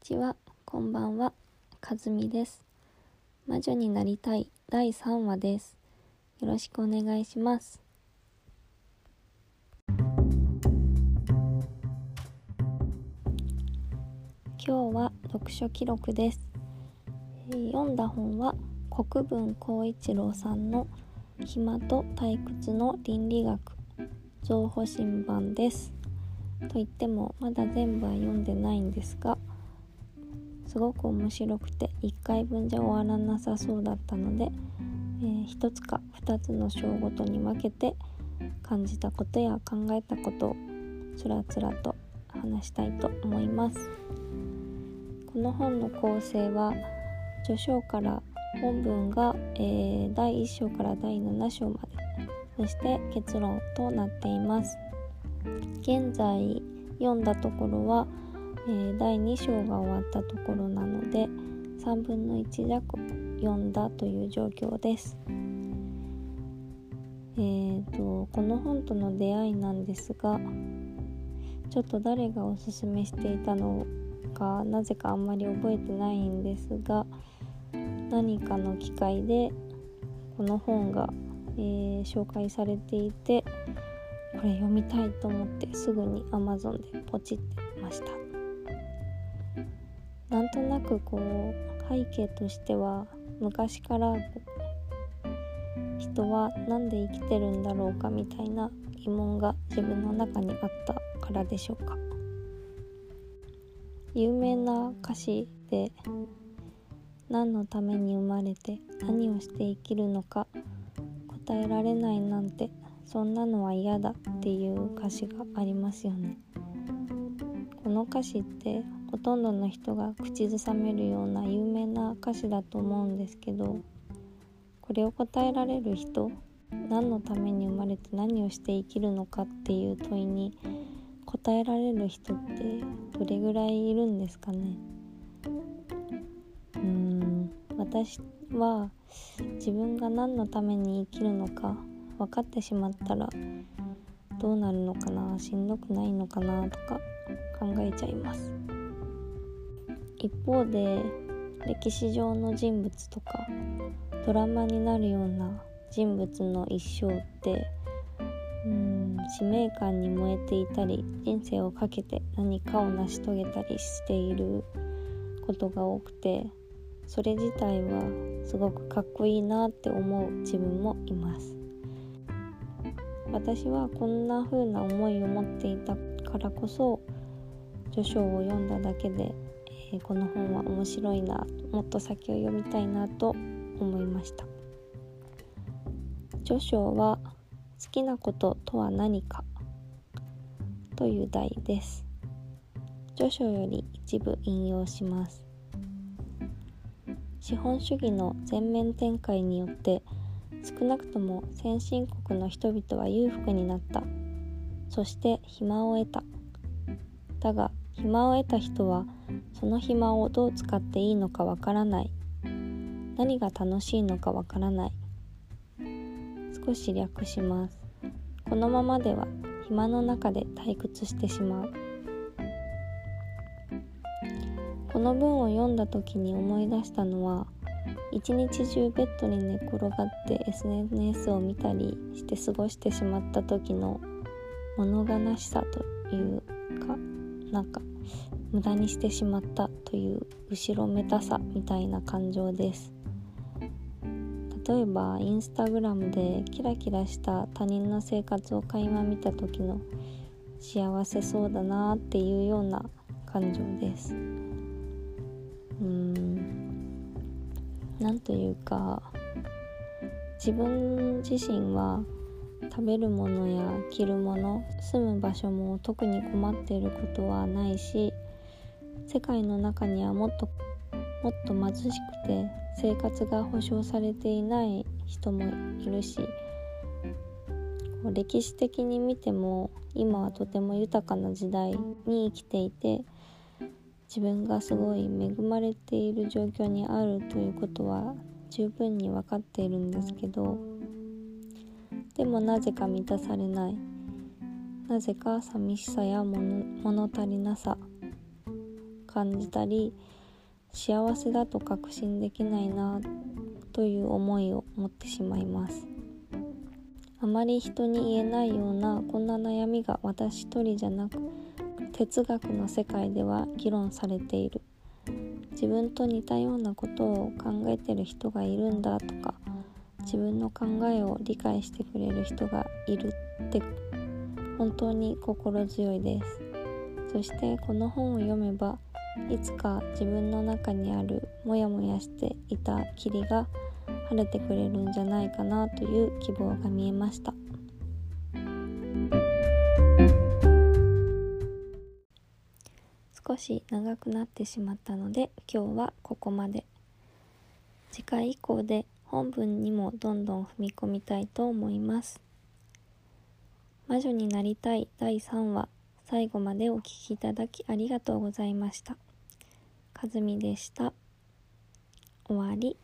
ちは、こんばんは、かずみです。魔女になりたい第3話です。よろしくお願いします。今日は読書記録です。読んだ本は国分光一郎さんの暇と退屈の倫理学増補新版です。と言ってもまだ全部は読んでないんですがすごく面白くて1回分じゃ終わらなさそうだったので、えー1つか2つの章ごとに分けて感じたことや考えたことをつらつらと話したいと思います。この本の構成は序章から本文が、えー第1章から第7章までそして結論となっています。現在読んだところは、えー第2章が終わったところなので3分の1弱読んだという状況です。えー、とこの本との出会いなんですがちょっと誰がおすすめしていたのかなぜかあんまり覚えてないんですが何かの機会でこの本が、えー紹介されていてこれ読みたいと思ってすぐに Amazon でポチってましたなんとなくこう背景としては昔から人は何で生きてるんだろうかみたいな疑問が自分の中にあったからでしょうか。有名な歌詞で何のために生まれて何をして生きるのか答えられないなんてそんなのは嫌だっていう歌詞がありますよね。この歌詞ってほとんどの人が口ずさめるような有名な歌詞だと思うんですけどこれを答えられる人何のために生まれて何をして生きるのかっていう問いに答えられる人ってどれぐらいいるんですかね？うーん私は自分が何のために生きるのか分かってしまったらどうなるのかなしんどくないのかなとか考えちゃいます。一方で歴史上の人物とかドラマになるような人物の一生ってうん使命感に燃えていたり人生をかけて何かを成し遂げたりしていることが多くてそれ自体はすごくかっこいいなって思う自分もいます。私はこんな風な思いを持っていたからこそ序章を読んだだけで、えこの本は面白いな。もっと先を読みたいなと思いました。序章は好きなこととは何かという題です。序章より一部引用します。資本主義の全面展開によって少なくとも先進国の人々は裕福になった。そして暇を得た。だが暇を得た人はその暇をどう使っていいのかわからない。何が楽しいのかわからない。少し略します。このままでは暇の中で退屈してしまう。この文を読んだ時に思い出したのは一日中ベッドに寝転がって SNS を見たりして過ごしてしまった時の物悲しさというかなんか無駄にしてしまったという後ろめたさみたいな感情です。例えばインスタグラムでキラキラした他人の生活を垣間見た時の幸せそうだなっていうような感情です。うん。なんというか自分自身は食べるものや着るもの住む場所も特に困っていることはないし世界の中にはもっともっと貧しくて生活が保障されていない人もいるし歴史的に見ても今はとても豊かな時代に生きていて自分がすごい恵まれている状況にあるということは十分に分かっているんですけどでもなぜか満たされない。なぜか寂しさや物物足りなさ感じたり幸せだと確信できないなという思いを持ってしまいます。あまり人に言えないようなこんな悩みが私一人じゃなく哲学の世界では議論されている。自分と似たようなことを考えてる人がいるんだとか自分の考えを理解してくれる人がいるって本当に心強いです。そしてこの本を読めばいつか自分の中にあるモヤモヤしていた霧が晴れてくれるんじゃないかなという希望が見えました。少し長くなってしまったので今日はここまで。次回以降で本文にもどんどん踏み込みたいと思います。魔女になりたい第3話最後までお聴きいただきありがとうございました。かずみでした。終わり。